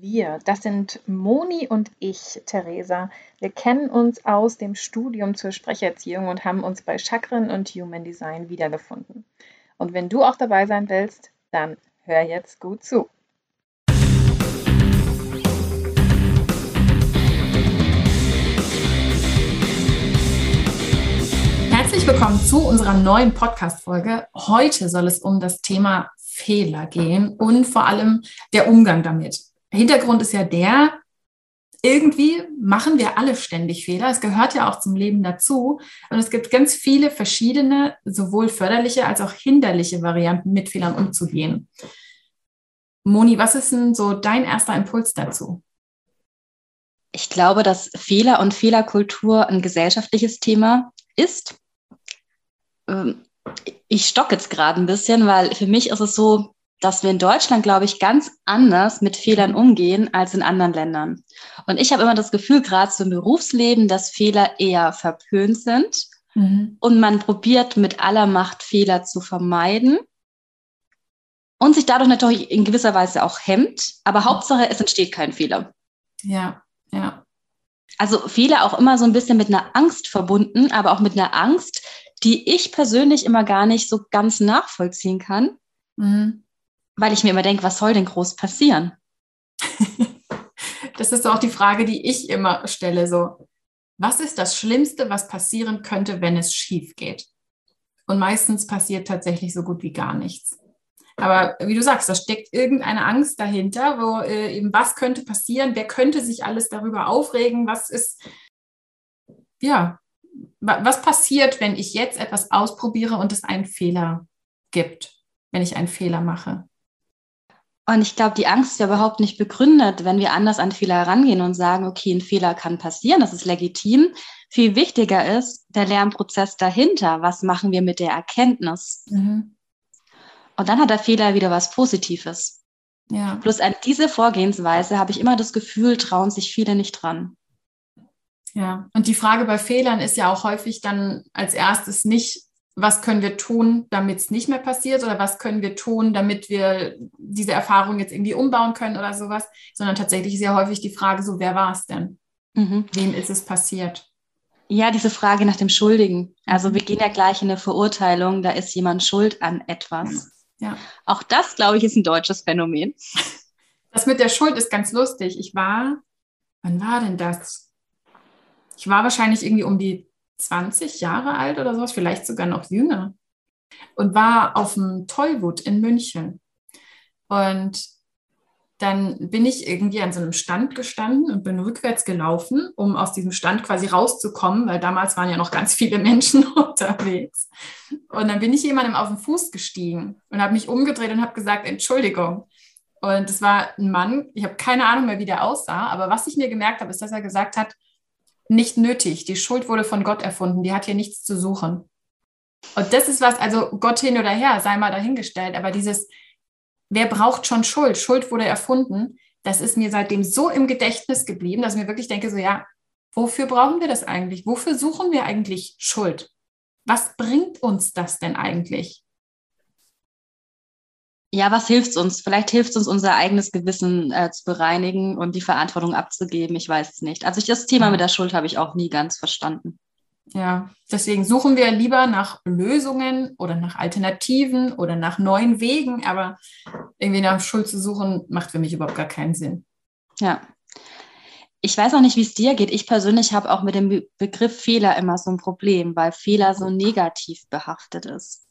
Wir, das sind Moni und ich, Theresa. Wir kennen uns aus dem Studium zur Sprecherziehung und haben uns bei Chakren und Human Design wiedergefunden. Und wenn du auch dabei sein willst, dann hör jetzt gut zu. Herzlich willkommen zu unserer neuen Podcast-Folge. Heute soll es um das Thema Fehler gehen und vor allem der Umgang damit. Hintergrund ist ja der, irgendwie machen wir alle ständig Fehler. Es gehört ja auch zum Leben dazu. Und es gibt ganz viele verschiedene, sowohl förderliche als auch hinderliche Varianten, mit Fehlern umzugehen. Moni, was ist denn so dein erster Impuls dazu? Ich glaube, dass Fehler und Fehlerkultur ein gesellschaftliches Thema ist. Ähm, ich stocke jetzt gerade ein bisschen, weil für mich ist es so, dass wir in Deutschland, glaube ich, ganz anders mit Fehlern mhm. umgehen als in anderen Ländern. Und ich habe immer das Gefühl, gerade so im Berufsleben, dass Fehler eher verpönt sind mhm. und man probiert mit aller Macht Fehler zu vermeiden und sich dadurch natürlich in gewisser Weise auch hemmt. Aber mhm. Hauptsache, es entsteht kein Fehler. Ja, ja. Also Fehler auch immer so ein bisschen mit einer Angst verbunden, aber auch mit einer Angst, die ich persönlich immer gar nicht so ganz nachvollziehen kann. Mhm weil ich mir immer denke, was soll denn groß passieren? das ist auch die Frage, die ich immer stelle. So, was ist das Schlimmste, was passieren könnte, wenn es schief geht? Und meistens passiert tatsächlich so gut wie gar nichts. Aber wie du sagst, da steckt irgendeine Angst dahinter, wo äh, eben was könnte passieren, wer könnte sich alles darüber aufregen, was ist, ja, was passiert, wenn ich jetzt etwas ausprobiere und es einen Fehler gibt, wenn ich einen Fehler mache? Und ich glaube, die Angst ist ja überhaupt nicht begründet, wenn wir anders an Fehler herangehen und sagen, okay, ein Fehler kann passieren, das ist legitim. Viel wichtiger ist der Lernprozess dahinter. Was machen wir mit der Erkenntnis? Mhm. Und dann hat der Fehler wieder was Positives. Ja. Plus an diese Vorgehensweise habe ich immer das Gefühl, trauen sich viele nicht dran. Ja, und die Frage bei Fehlern ist ja auch häufig dann als erstes nicht, was können wir tun, damit es nicht mehr passiert oder was können wir tun, damit wir diese Erfahrung jetzt irgendwie umbauen können oder sowas, sondern tatsächlich ist ja häufig die Frage so, wer war es denn? Mhm. Wem ist es passiert? Ja, diese Frage nach dem Schuldigen. Also wir gehen ja gleich in eine Verurteilung, da ist jemand schuld an etwas. Ja. Auch das, glaube ich, ist ein deutsches Phänomen. Das mit der Schuld ist ganz lustig. Ich war, wann war denn das? Ich war wahrscheinlich irgendwie um die 20 Jahre alt oder sowas, vielleicht sogar noch jünger. Und war auf dem Tollwood in München. Und dann bin ich irgendwie an so einem Stand gestanden und bin rückwärts gelaufen, um aus diesem Stand quasi rauszukommen, weil damals waren ja noch ganz viele Menschen unterwegs. Und dann bin ich jemandem auf den Fuß gestiegen und habe mich umgedreht und habe gesagt, Entschuldigung. Und es war ein Mann, ich habe keine Ahnung mehr, wie der aussah, aber was ich mir gemerkt habe, ist, dass er gesagt hat, nicht nötig. Die Schuld wurde von Gott erfunden. Die hat hier nichts zu suchen. Und das ist was, also Gott hin oder her, sei mal dahingestellt. Aber dieses, wer braucht schon Schuld? Schuld wurde erfunden. Das ist mir seitdem so im Gedächtnis geblieben, dass ich mir wirklich denke, so ja, wofür brauchen wir das eigentlich? Wofür suchen wir eigentlich Schuld? Was bringt uns das denn eigentlich? Ja, was hilft uns? Vielleicht hilft uns, unser eigenes Gewissen äh, zu bereinigen und die Verantwortung abzugeben. Ich weiß es nicht. Also ich, das Thema mit der Schuld habe ich auch nie ganz verstanden. Ja, deswegen suchen wir lieber nach Lösungen oder nach Alternativen oder nach neuen Wegen, aber irgendwie nach Schuld zu suchen, macht für mich überhaupt gar keinen Sinn. Ja. Ich weiß auch nicht, wie es dir geht. Ich persönlich habe auch mit dem Be Begriff Fehler immer so ein Problem, weil Fehler so negativ behaftet ist.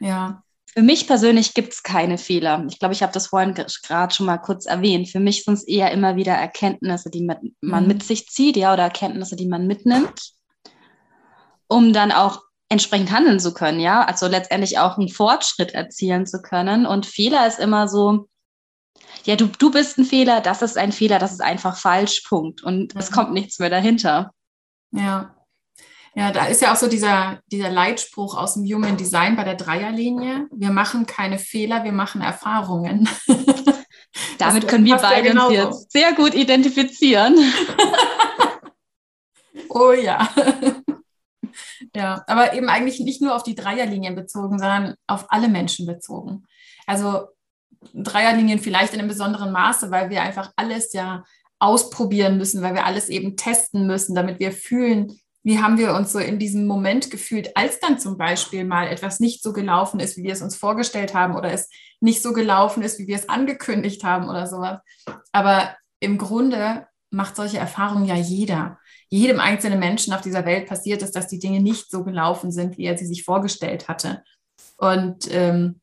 Ja. Für mich persönlich gibt es keine Fehler. Ich glaube, ich habe das vorhin gerade schon mal kurz erwähnt. Für mich sind es eher immer wieder Erkenntnisse, die man mhm. mit sich zieht, ja, oder Erkenntnisse, die man mitnimmt, um dann auch entsprechend handeln zu können, ja. Also letztendlich auch einen Fortschritt erzielen zu können. Und Fehler ist immer so, Ja, du, du bist ein Fehler, das ist ein Fehler, das ist einfach falsch, Punkt. Und es mhm. kommt nichts mehr dahinter. Ja. Ja, da ist ja auch so dieser, dieser Leitspruch aus dem Human Design bei der Dreierlinie. Wir machen keine Fehler, wir machen Erfahrungen. Damit können wir beide uns jetzt sehr gut identifizieren. oh ja. ja, aber eben eigentlich nicht nur auf die Dreierlinien bezogen, sondern auf alle Menschen bezogen. Also Dreierlinien vielleicht in einem besonderen Maße, weil wir einfach alles ja ausprobieren müssen, weil wir alles eben testen müssen, damit wir fühlen, wie haben wir uns so in diesem Moment gefühlt, als dann zum Beispiel mal etwas nicht so gelaufen ist, wie wir es uns vorgestellt haben oder es nicht so gelaufen ist, wie wir es angekündigt haben oder sowas. Aber im Grunde macht solche Erfahrungen ja jeder. Jedem einzelnen Menschen auf dieser Welt passiert es, dass die Dinge nicht so gelaufen sind, wie er sie sich vorgestellt hatte. Und ähm,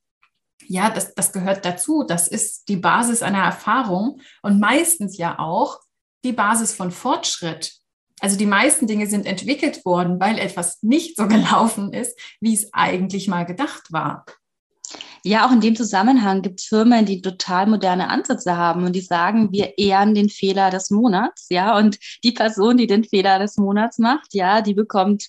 ja, das, das gehört dazu. Das ist die Basis einer Erfahrung und meistens ja auch die Basis von Fortschritt. Also die meisten Dinge sind entwickelt worden, weil etwas nicht so gelaufen ist, wie es eigentlich mal gedacht war. Ja, auch in dem Zusammenhang gibt es Firmen, die total moderne Ansätze haben und die sagen, wir ehren den Fehler des Monats, ja, und die Person, die den Fehler des Monats macht, ja, die bekommt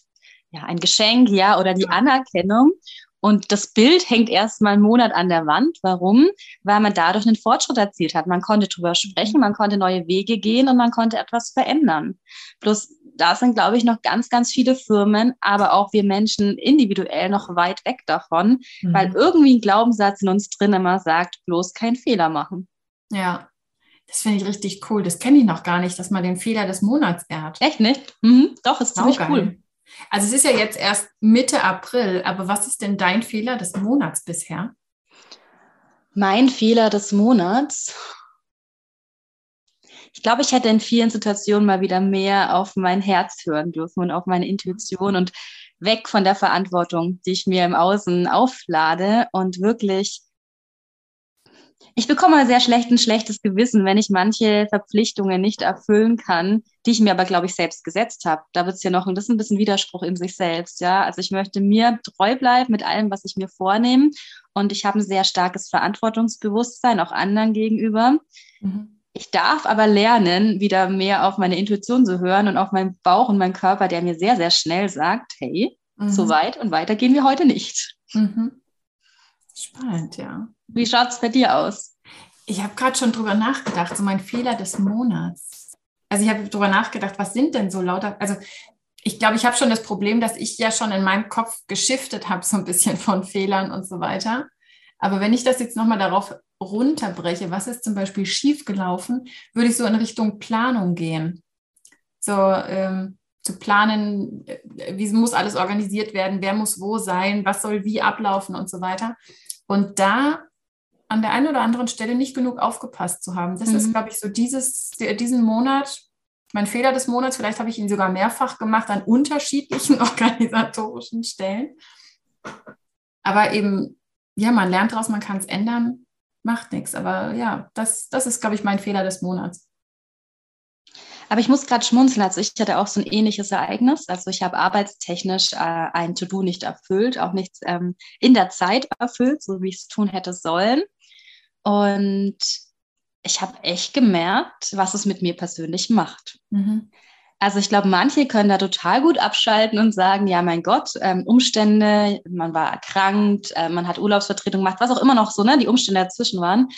ja ein Geschenk, ja, oder die Anerkennung. Und das Bild hängt erst mal einen Monat an der Wand. Warum? Weil man dadurch einen Fortschritt erzielt hat. Man konnte drüber sprechen, man konnte neue Wege gehen und man konnte etwas verändern. Bloß da sind, glaube ich, noch ganz, ganz viele Firmen, aber auch wir Menschen individuell noch weit weg davon, mhm. weil irgendwie ein Glaubenssatz in uns drin immer sagt, bloß keinen Fehler machen. Ja, das finde ich richtig cool. Das kenne ich noch gar nicht, dass man den Fehler des Monats ehrt. Echt nicht? Mhm. Doch, ist ziemlich cool. Also es ist ja jetzt erst Mitte April, aber was ist denn dein Fehler des Monats bisher? Mein Fehler des Monats. Ich glaube, ich hätte in vielen Situationen mal wieder mehr auf mein Herz hören dürfen und auf meine Intuition und weg von der Verantwortung, die ich mir im Außen auflade und wirklich ich bekomme sehr schlecht ein schlechtes Gewissen, wenn ich manche Verpflichtungen nicht erfüllen kann, die ich mir aber, glaube ich, selbst gesetzt habe. Da wird es ja noch, und das ist ein bisschen Widerspruch in sich selbst, ja. Also ich möchte mir treu bleiben mit allem, was ich mir vornehme. Und ich habe ein sehr starkes Verantwortungsbewusstsein auch anderen gegenüber. Mhm. Ich darf aber lernen, wieder mehr auf meine Intuition zu hören und auf meinen Bauch und meinen Körper, der mir sehr, sehr schnell sagt, hey, mhm. so weit und weiter gehen wir heute nicht. Mhm. Spannend, ja. Wie schaut es bei dir aus? Ich habe gerade schon drüber nachgedacht, so mein Fehler des Monats. Also ich habe drüber nachgedacht, was sind denn so lauter, also ich glaube, ich habe schon das Problem, dass ich ja schon in meinem Kopf geschiftet habe, so ein bisschen von Fehlern und so weiter. Aber wenn ich das jetzt nochmal darauf runterbreche, was ist zum Beispiel schiefgelaufen, würde ich so in Richtung Planung gehen. So ähm, zu planen, äh, wie muss alles organisiert werden, wer muss wo sein, was soll wie ablaufen und so weiter. Und da an der einen oder anderen Stelle nicht genug aufgepasst zu haben. Das mhm. ist, glaube ich, so dieses, diesen Monat, mein Fehler des Monats, vielleicht habe ich ihn sogar mehrfach gemacht an unterschiedlichen organisatorischen Stellen. Aber eben, ja, man lernt daraus, man kann es ändern, macht nichts. Aber ja, das, das ist, glaube ich, mein Fehler des Monats. Aber ich muss gerade schmunzeln. Also ich hatte auch so ein ähnliches Ereignis. Also ich habe arbeitstechnisch äh, ein To-Do nicht erfüllt, auch nichts ähm, in der Zeit erfüllt, so wie ich es tun hätte sollen. Und ich habe echt gemerkt, was es mit mir persönlich macht. Mhm. Also ich glaube, manche können da total gut abschalten und sagen, ja, mein Gott, ähm, Umstände, man war erkrankt, äh, man hat Urlaubsvertretung gemacht, was auch immer noch so, ne, die Umstände dazwischen waren.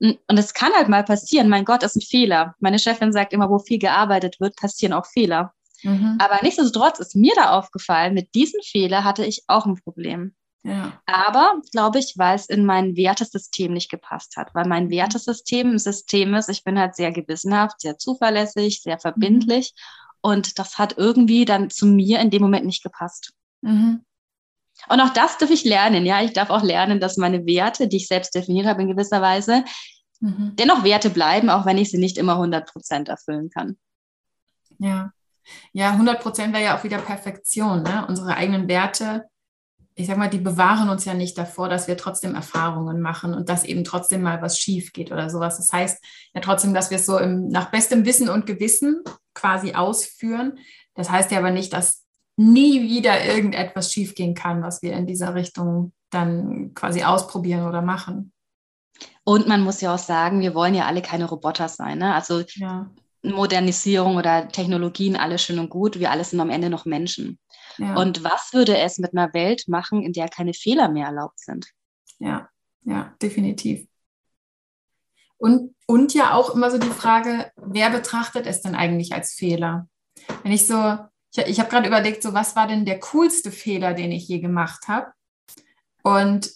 Und es kann halt mal passieren, mein Gott, ist ein Fehler. Meine Chefin sagt immer, wo viel gearbeitet wird, passieren auch Fehler. Mhm. Aber nichtsdestotrotz ist mir da aufgefallen, mit diesem Fehler hatte ich auch ein Problem. Ja. Aber, glaube ich, weil es in mein Wertesystem nicht gepasst hat, weil mein mhm. Wertesystem ein System ist, ich bin halt sehr gewissenhaft, sehr zuverlässig, sehr verbindlich mhm. und das hat irgendwie dann zu mir in dem Moment nicht gepasst. Mhm. Und auch das darf ich lernen. Ja, ich darf auch lernen, dass meine Werte, die ich selbst definiert habe in gewisser Weise, mhm. dennoch Werte bleiben, auch wenn ich sie nicht immer 100 Prozent erfüllen kann. Ja, ja, 100 Prozent wäre ja auch wieder Perfektion. Ne? Unsere eigenen Werte, ich sag mal, die bewahren uns ja nicht davor, dass wir trotzdem Erfahrungen machen und dass eben trotzdem mal was schief geht oder sowas. Das heißt ja trotzdem, dass wir es so im, nach bestem Wissen und Gewissen quasi ausführen. Das heißt ja aber nicht, dass nie wieder irgendetwas schiefgehen kann, was wir in dieser Richtung dann quasi ausprobieren oder machen. Und man muss ja auch sagen, wir wollen ja alle keine Roboter sein. Ne? Also ja. Modernisierung oder Technologien, alles schön und gut. Wir alle sind am Ende noch Menschen. Ja. Und was würde es mit einer Welt machen, in der keine Fehler mehr erlaubt sind? Ja, ja, definitiv. Und, und ja auch immer so die Frage, wer betrachtet es denn eigentlich als Fehler? Wenn ich so, ich, ich habe gerade überlegt, so was war denn der coolste Fehler, den ich je gemacht habe? Und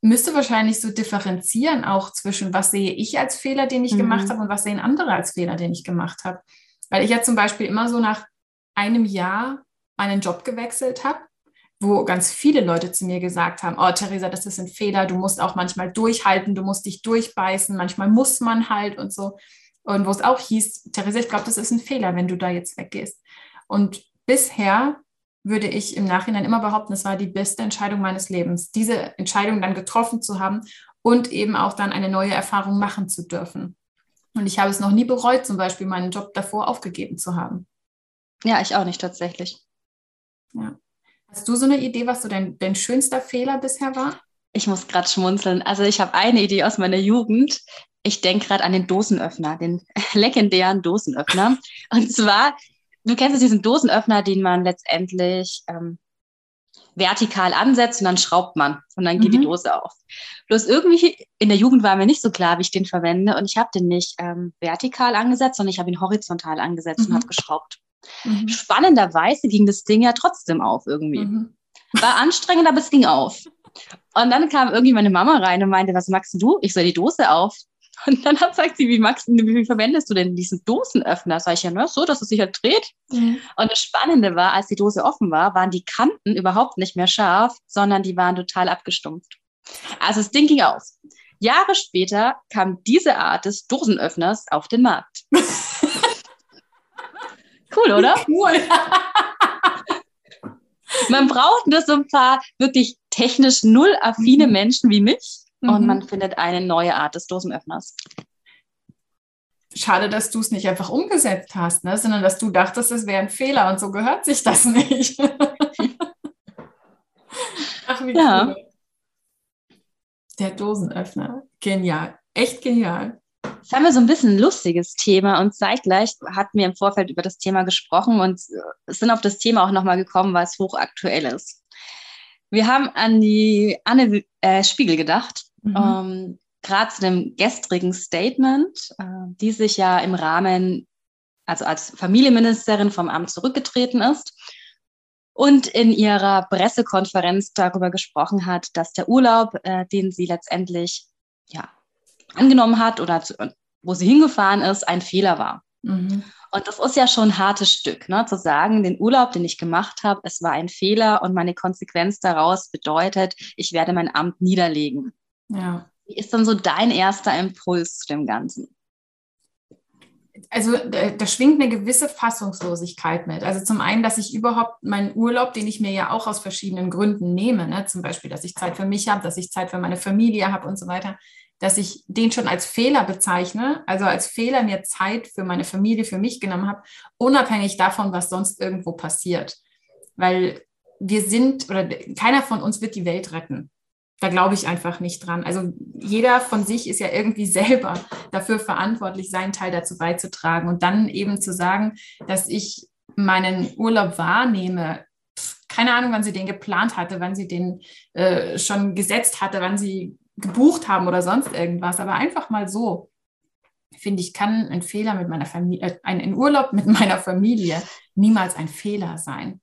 müsste wahrscheinlich so differenzieren auch zwischen, was sehe ich als Fehler, den ich mhm. gemacht habe und was sehen andere als Fehler, den ich gemacht habe. Weil ich ja zum Beispiel immer so nach einem Jahr einen Job gewechselt habe, wo ganz viele Leute zu mir gesagt haben, oh Theresa, das ist ein Fehler, du musst auch manchmal durchhalten, du musst dich durchbeißen, manchmal muss man halt und so. Und wo es auch hieß, Theresa, ich glaube, das ist ein Fehler, wenn du da jetzt weggehst. Und bisher würde ich im Nachhinein immer behaupten, es war die beste Entscheidung meines Lebens, diese Entscheidung dann getroffen zu haben und eben auch dann eine neue Erfahrung machen zu dürfen. Und ich habe es noch nie bereut, zum Beispiel meinen Job davor aufgegeben zu haben. Ja, ich auch nicht tatsächlich. Ja. Hast du so eine Idee, was so dein, dein schönster Fehler bisher war? Ich muss gerade schmunzeln. Also ich habe eine Idee aus meiner Jugend. Ich denke gerade an den Dosenöffner, den legendären Dosenöffner. Und zwar du kennst diesen Dosenöffner, den man letztendlich ähm, vertikal ansetzt und dann schraubt man und dann geht mhm. die Dose auf. Bloß irgendwie in der Jugend war mir nicht so klar, wie ich den verwende und ich habe den nicht ähm, vertikal angesetzt, sondern ich habe ihn horizontal angesetzt mhm. und habe geschraubt. Mhm. Spannenderweise ging das Ding ja trotzdem auf irgendwie. Mhm. War anstrengend, aber es ging auf. Und dann kam irgendwie meine Mama rein und meinte, was magst du? Ich soll die Dose auf. Und dann hat, sagt sie, wie, Max, wie verwendest du denn diesen Dosenöffner? Sag ich ja, nur so, dass es sich halt dreht. Mhm. Und das Spannende war, als die Dose offen war, waren die Kanten überhaupt nicht mehr scharf, sondern die waren total abgestumpft. Also das Ding ging auf. Jahre später kam diese Art des Dosenöffners auf den Markt. cool, oder? Cool. Man braucht nur so ein paar wirklich technisch null affine mhm. Menschen wie mich, und mhm. man findet eine neue Art des Dosenöffners. Schade, dass du es nicht einfach umgesetzt hast, ne? sondern dass du dachtest, es wäre ein Fehler und so gehört sich das nicht. Ach, wie ja. cool. Der Dosenöffner. Genial. Echt genial. Jetzt haben wir so ein bisschen ein lustiges Thema und zeitgleich hatten wir im Vorfeld über das Thema gesprochen und sind auf das Thema auch nochmal gekommen, weil es hochaktuell ist. Wir haben an die Anne äh, Spiegel gedacht Mhm. Ähm, Gerade zu dem gestrigen Statement, äh, die sich ja im Rahmen, also als Familienministerin vom Amt zurückgetreten ist und in ihrer Pressekonferenz darüber gesprochen hat, dass der Urlaub, äh, den sie letztendlich ja, angenommen hat oder zu, wo sie hingefahren ist, ein Fehler war. Mhm. Und das ist ja schon ein hartes Stück, ne? zu sagen, den Urlaub, den ich gemacht habe, es war ein Fehler und meine Konsequenz daraus bedeutet, ich werde mein Amt niederlegen. Ja. Wie ist dann so dein erster Impuls zu dem Ganzen? Also da, da, schwingt eine gewisse Fassungslosigkeit mit. Also zum einen, dass ich überhaupt meinen Urlaub, den ich mir ja auch aus verschiedenen Gründen nehme, ne? zum Beispiel, dass ich Zeit für mich habe, dass ich Zeit für meine Familie habe und so weiter, dass ich den schon als Fehler bezeichne, also als Fehler mir Zeit für meine Familie, für mich genommen habe, unabhängig davon, was sonst irgendwo passiert. Weil wir sind, oder keiner von uns wird die Welt retten da glaube ich einfach nicht dran. Also jeder von sich ist ja irgendwie selber dafür verantwortlich, seinen Teil dazu beizutragen. Und dann eben zu sagen, dass ich meinen Urlaub wahrnehme, keine Ahnung, wann sie den geplant hatte, wann sie den äh, schon gesetzt hatte, wann sie gebucht haben oder sonst irgendwas, aber einfach mal so. Finde ich, kann ein Fehler mit meiner Familie, äh, ein Urlaub mit meiner Familie niemals ein Fehler sein.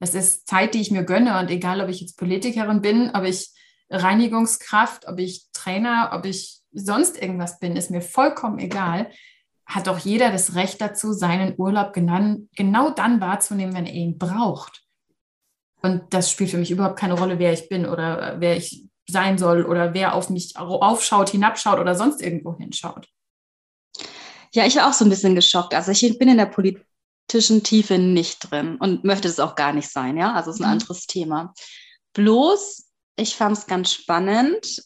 Das ist Zeit, die ich mir gönne und egal, ob ich jetzt Politikerin bin, ob ich Reinigungskraft, ob ich Trainer, ob ich sonst irgendwas bin, ist mir vollkommen egal. Hat doch jeder das Recht dazu, seinen Urlaub genau, genau dann wahrzunehmen, wenn er ihn braucht. Und das spielt für mich überhaupt keine Rolle, wer ich bin oder wer ich sein soll oder wer auf mich aufschaut, hinabschaut oder sonst irgendwo hinschaut. Ja, ich war auch so ein bisschen geschockt. Also ich bin in der politischen Tiefe nicht drin und möchte es auch gar nicht sein, ja. Also es ist ein mhm. anderes Thema. Bloß ich fand es ganz spannend,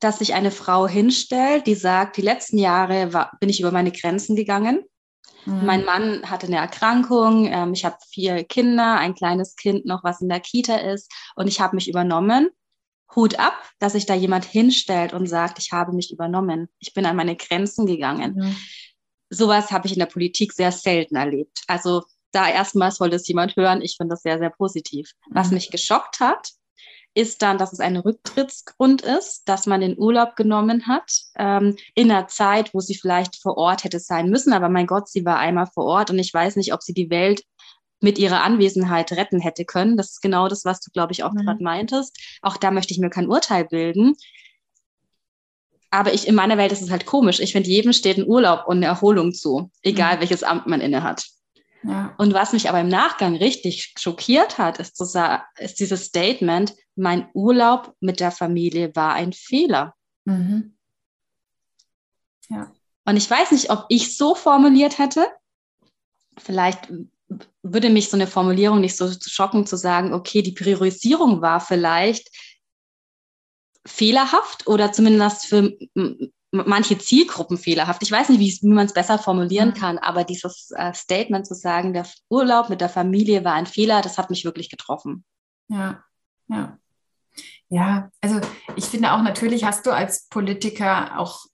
dass sich eine Frau hinstellt, die sagt, die letzten Jahre war, bin ich über meine Grenzen gegangen. Mhm. Mein Mann hatte eine Erkrankung, ähm, ich habe vier Kinder, ein kleines Kind noch, was in der Kita ist und ich habe mich übernommen Hut ab, dass sich da jemand hinstellt und sagt, ich habe mich übernommen, ich bin an meine Grenzen gegangen. Mhm. Sowas habe ich in der Politik sehr selten erlebt. Also da erstmals soll das jemand hören. Ich finde das sehr, sehr positiv. Was mhm. mich geschockt hat, ist dann, dass es ein Rücktrittsgrund ist, dass man den Urlaub genommen hat ähm, in einer Zeit, wo sie vielleicht vor Ort hätte sein müssen. Aber mein Gott, sie war einmal vor Ort und ich weiß nicht, ob sie die Welt mit ihrer Anwesenheit retten hätte können. Das ist genau das, was du, glaube ich, auch mhm. gerade meintest. Auch da möchte ich mir kein Urteil bilden. Aber ich, in meiner Welt ist es halt komisch. Ich finde, jedem steht ein Urlaub und eine Erholung zu, egal mhm. welches Amt man inne hat. Ja. Und was mich aber im Nachgang richtig schockiert hat, ist, ist dieses Statement, mein Urlaub mit der Familie war ein Fehler. Mhm. Ja. Und ich weiß nicht, ob ich so formuliert hätte. Vielleicht würde mich so eine Formulierung nicht so schocken, zu sagen, okay, die Priorisierung war vielleicht fehlerhaft oder zumindest für manche Zielgruppen fehlerhaft. Ich weiß nicht, wie, wie man es besser formulieren mhm. kann, aber dieses äh, Statement zu sagen, der Urlaub mit der Familie war ein Fehler, das hat mich wirklich getroffen. Ja, ja. Ja, also ich finde auch natürlich hast du als Politiker auch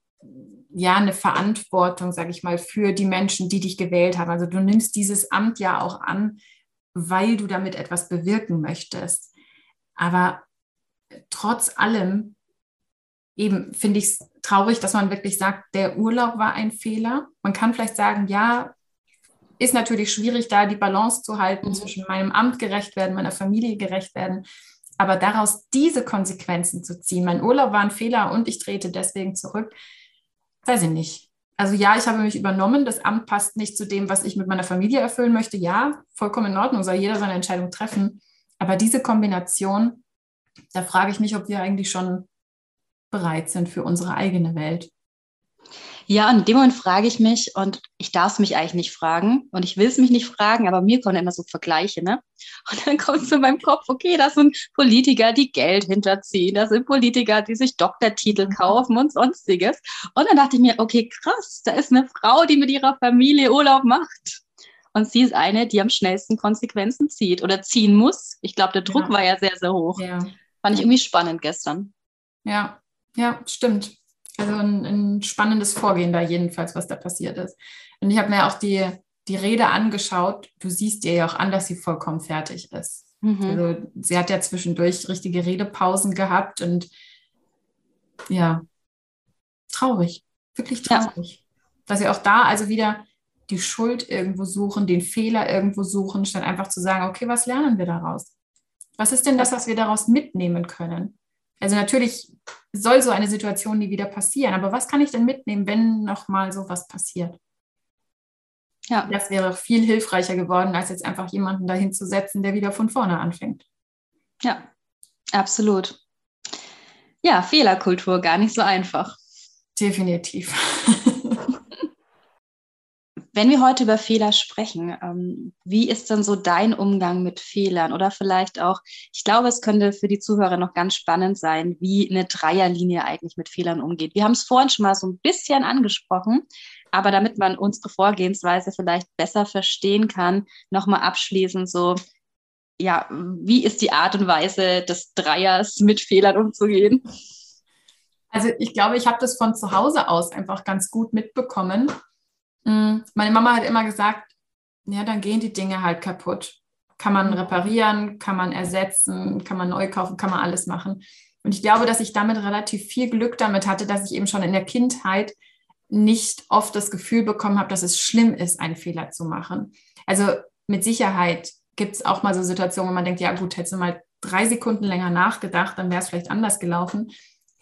ja eine Verantwortung, sage ich mal, für die Menschen, die dich gewählt haben. Also du nimmst dieses Amt ja auch an, weil du damit etwas bewirken möchtest. Aber trotz allem eben finde ich es traurig, dass man wirklich sagt, der Urlaub war ein Fehler. Man kann vielleicht sagen, ja, ist natürlich schwierig, da die Balance zu halten mhm. zwischen meinem Amt gerecht werden, meiner Familie gerecht werden. Aber daraus diese Konsequenzen zu ziehen, mein Urlaub war ein Fehler und ich trete deswegen zurück, weiß ich nicht. Also ja, ich habe mich übernommen, das Amt passt nicht zu dem, was ich mit meiner Familie erfüllen möchte. Ja, vollkommen in Ordnung, soll jeder seine Entscheidung treffen. Aber diese Kombination, da frage ich mich, ob wir eigentlich schon bereit sind für unsere eigene Welt. Ja, und in dem Moment frage ich mich, und ich darf es mich eigentlich nicht fragen, und ich will es mich nicht fragen, aber mir kommen immer so Vergleiche, ne? Und dann kommt so in meinem Kopf, okay, das sind Politiker, die Geld hinterziehen, das sind Politiker, die sich Doktortitel mhm. kaufen und sonstiges. Und dann dachte ich mir, okay, krass, da ist eine Frau, die mit ihrer Familie Urlaub macht. Und sie ist eine, die am schnellsten Konsequenzen zieht oder ziehen muss. Ich glaube, der Druck ja. war ja sehr, sehr hoch. Ja. Fand ich irgendwie spannend gestern. Ja, ja, stimmt. Also ein, ein, spannendes Vorgehen da jedenfalls, was da passiert ist. Und ich habe mir auch die, die Rede angeschaut. Du siehst ihr ja auch an, dass sie vollkommen fertig ist. Mhm. Also sie hat ja zwischendurch richtige Redepausen gehabt und ja, traurig, wirklich traurig. Ja. Dass sie auch da also wieder die Schuld irgendwo suchen, den Fehler irgendwo suchen, statt einfach zu sagen, okay, was lernen wir daraus? Was ist denn das, was wir daraus mitnehmen können? Also natürlich soll so eine Situation nie wieder passieren, aber was kann ich denn mitnehmen, wenn nochmal sowas passiert? Ja. Das wäre viel hilfreicher geworden, als jetzt einfach jemanden dahin zu setzen, der wieder von vorne anfängt. Ja, absolut. Ja, Fehlerkultur, gar nicht so einfach. Definitiv. Wenn wir heute über Fehler sprechen, ähm, wie ist denn so dein Umgang mit Fehlern? Oder vielleicht auch, ich glaube, es könnte für die Zuhörer noch ganz spannend sein, wie eine Dreierlinie eigentlich mit Fehlern umgeht. Wir haben es vorhin schon mal so ein bisschen angesprochen, aber damit man unsere Vorgehensweise vielleicht besser verstehen kann, nochmal abschließend so, ja, wie ist die Art und Weise des Dreiers mit Fehlern umzugehen? Also ich glaube, ich habe das von zu Hause aus einfach ganz gut mitbekommen Mm, meine Mama hat immer gesagt, ja, dann gehen die Dinge halt kaputt. Kann man mhm. reparieren, kann man ersetzen, kann man neu kaufen, kann man alles machen. Und ich glaube, dass ich damit relativ viel Glück damit hatte, dass ich eben schon in der Kindheit nicht oft das Gefühl bekommen habe, dass es schlimm ist, einen Fehler zu machen. Also mit Sicherheit gibt es auch mal so Situationen, wo man denkt, ja gut, hättest du mal drei Sekunden länger nachgedacht, dann wäre es vielleicht anders gelaufen.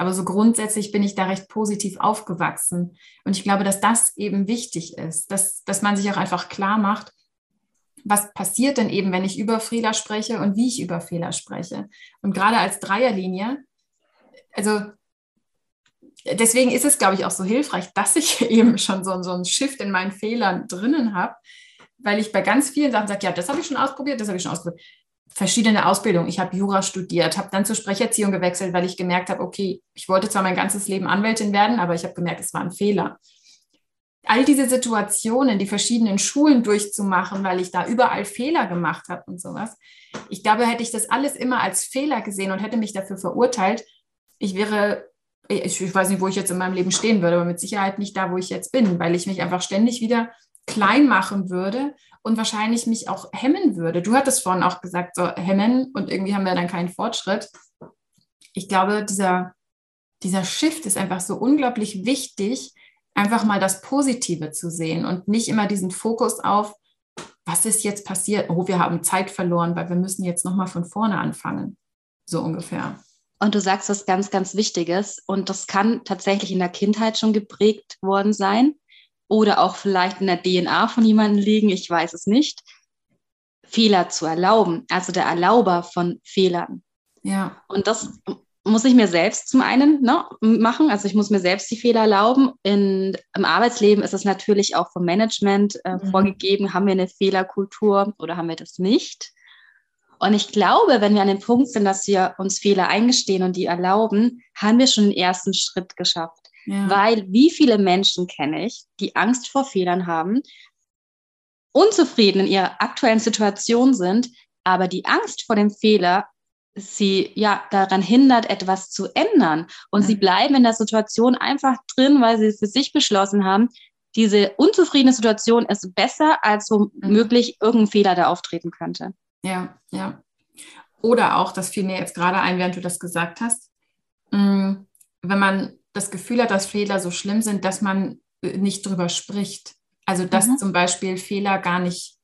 Aber so grundsätzlich bin ich da recht positiv aufgewachsen. Und ich glaube, dass das eben wichtig ist, dass, dass man sich auch einfach klar macht, was passiert denn eben, wenn ich über Fehler spreche und wie ich über Fehler spreche. Und gerade als Dreierlinie, also deswegen ist es, glaube ich, auch so hilfreich, dass ich eben schon so, so einen Shift in meinen Fehlern drinnen habe, weil ich bei ganz vielen Sachen sage, ja, das habe ich schon ausprobiert, das habe ich schon ausprobiert verschiedene Ausbildungen. Ich habe Jura studiert, habe dann zur Sprecherziehung gewechselt, weil ich gemerkt habe, okay, ich wollte zwar mein ganzes Leben Anwältin werden, aber ich habe gemerkt, es war ein Fehler. all diese Situationen, die verschiedenen Schulen durchzumachen, weil ich da überall Fehler gemacht habe und sowas. Ich glaube, hätte ich das alles immer als Fehler gesehen und hätte mich dafür verurteilt, ich wäre, ich, ich weiß nicht, wo ich jetzt in meinem Leben stehen würde, aber mit Sicherheit nicht da, wo ich jetzt bin, weil ich mich einfach ständig wieder klein machen würde und wahrscheinlich mich auch hemmen würde. Du hattest vorhin auch gesagt, so hemmen und irgendwie haben wir dann keinen Fortschritt. Ich glaube, dieser, dieser Shift ist einfach so unglaublich wichtig, einfach mal das Positive zu sehen und nicht immer diesen Fokus auf, was ist jetzt passiert? Oh, wir haben Zeit verloren, weil wir müssen jetzt nochmal von vorne anfangen. So ungefähr. Und du sagst was ganz, ganz Wichtiges. Und das kann tatsächlich in der Kindheit schon geprägt worden sein oder auch vielleicht in der DNA von jemandem liegen, ich weiß es nicht. Fehler zu erlauben, also der Erlauber von Fehlern. Ja. Und das muss ich mir selbst zum einen ne, machen. Also ich muss mir selbst die Fehler erlauben. In, Im Arbeitsleben ist es natürlich auch vom Management äh, mhm. vorgegeben, haben wir eine Fehlerkultur oder haben wir das nicht. Und ich glaube, wenn wir an dem Punkt sind, dass wir uns Fehler eingestehen und die erlauben, haben wir schon den ersten Schritt geschafft. Ja. Weil wie viele Menschen kenne ich, die Angst vor Fehlern haben, unzufrieden in ihrer aktuellen Situation sind, aber die Angst vor dem Fehler sie ja daran hindert, etwas zu ändern. Und mhm. sie bleiben in der Situation einfach drin, weil sie es für sich beschlossen haben, diese unzufriedene Situation ist besser, als womöglich mhm. irgendein Fehler da auftreten könnte. Ja, ja. Oder auch, das fiel mir jetzt gerade ein, während du das gesagt hast, mm, wenn man das Gefühl hat, dass Fehler so schlimm sind, dass man äh, nicht drüber spricht. Also dass mhm. zum Beispiel Fehler gar nicht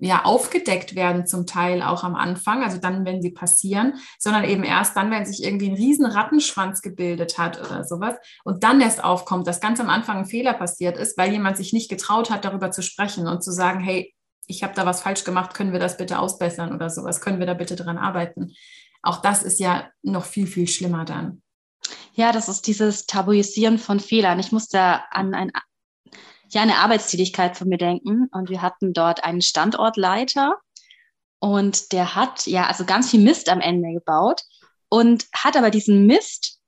ja aufgedeckt werden zum Teil auch am Anfang, also dann, wenn sie passieren, sondern eben erst dann, wenn sich irgendwie ein riesen Rattenschwanz gebildet hat oder sowas und dann erst aufkommt, dass ganz am Anfang ein Fehler passiert ist, weil jemand sich nicht getraut hat, darüber zu sprechen und zu sagen, hey, ich habe da was falsch gemacht, können wir das bitte ausbessern oder sowas, können wir da bitte dran arbeiten. Auch das ist ja noch viel, viel schlimmer dann. Ja, das ist dieses Tabuisieren von Fehlern. Ich musste an ein ja eine Arbeitstätigkeit von mir denken und wir hatten dort einen Standortleiter und der hat ja also ganz viel Mist am Ende gebaut und hat aber diesen Mist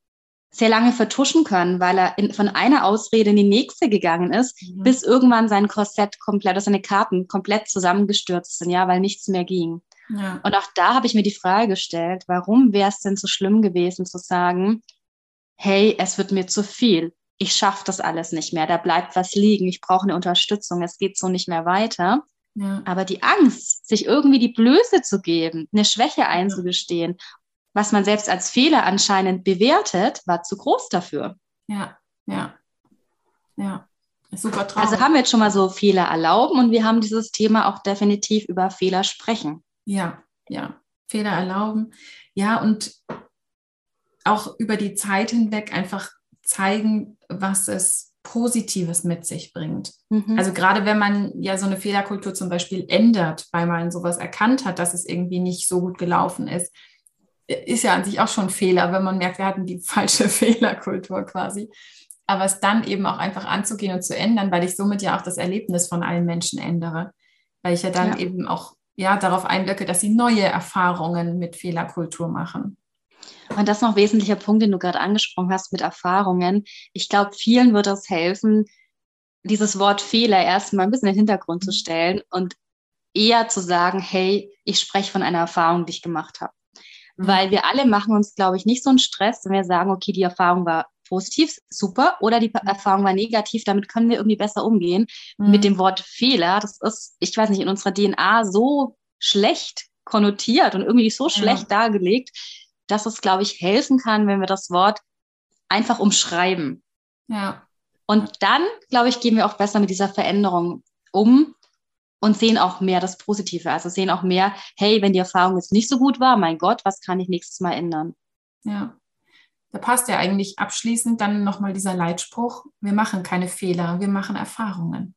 sehr lange vertuschen können, weil er in, von einer Ausrede in die nächste gegangen ist, mhm. bis irgendwann sein Korsett komplett, also seine Karten komplett zusammengestürzt sind, ja, weil nichts mehr ging. Ja. Und auch da habe ich mir die Frage gestellt, warum wäre es denn so schlimm gewesen zu sagen, hey, es wird mir zu viel ich schaffe das alles nicht mehr, da bleibt was liegen, ich brauche eine Unterstützung, es geht so nicht mehr weiter. Ja. Aber die Angst, sich irgendwie die Blöße zu geben, eine Schwäche einzugestehen, was man selbst als Fehler anscheinend bewertet, war zu groß dafür. Ja, ja, ja. Super traurig. Also haben wir jetzt schon mal so Fehler erlauben und wir haben dieses Thema auch definitiv über Fehler sprechen. Ja, ja. Fehler erlauben. Ja, und auch über die Zeit hinweg einfach zeigen, was es Positives mit sich bringt. Mhm. Also gerade wenn man ja so eine Fehlerkultur zum Beispiel ändert, weil man sowas erkannt hat, dass es irgendwie nicht so gut gelaufen ist, ist ja an sich auch schon ein Fehler, wenn man merkt, wir hatten die falsche Fehlerkultur quasi. Aber es dann eben auch einfach anzugehen und zu ändern, weil ich somit ja auch das Erlebnis von allen Menschen ändere. Weil ich ja dann ja. eben auch ja, darauf einwirke, dass sie neue Erfahrungen mit Fehlerkultur machen. Und das ist noch ein wesentlicher Punkt, den du gerade angesprochen hast mit Erfahrungen. Ich glaube, vielen wird es helfen, dieses Wort Fehler erstmal ein bisschen in den Hintergrund zu stellen und eher zu sagen, hey, ich spreche von einer Erfahrung, die ich gemacht habe. Weil wir alle machen uns, glaube ich, nicht so einen Stress, wenn wir sagen, okay, die Erfahrung war positiv, super, oder die Erfahrung war negativ, damit können wir irgendwie besser umgehen. Mhm. Mit dem Wort Fehler, das ist, ich weiß nicht, in unserer DNA so schlecht konnotiert und irgendwie so schlecht ja. dargelegt, dass es, glaube ich, helfen kann, wenn wir das Wort einfach umschreiben. Ja. Und dann, glaube ich, gehen wir auch besser mit dieser Veränderung um und sehen auch mehr das Positive. Also sehen auch mehr, hey, wenn die Erfahrung jetzt nicht so gut war, mein Gott, was kann ich nächstes Mal ändern? Ja. Da passt ja eigentlich abschließend dann nochmal dieser Leitspruch, wir machen keine Fehler, wir machen Erfahrungen.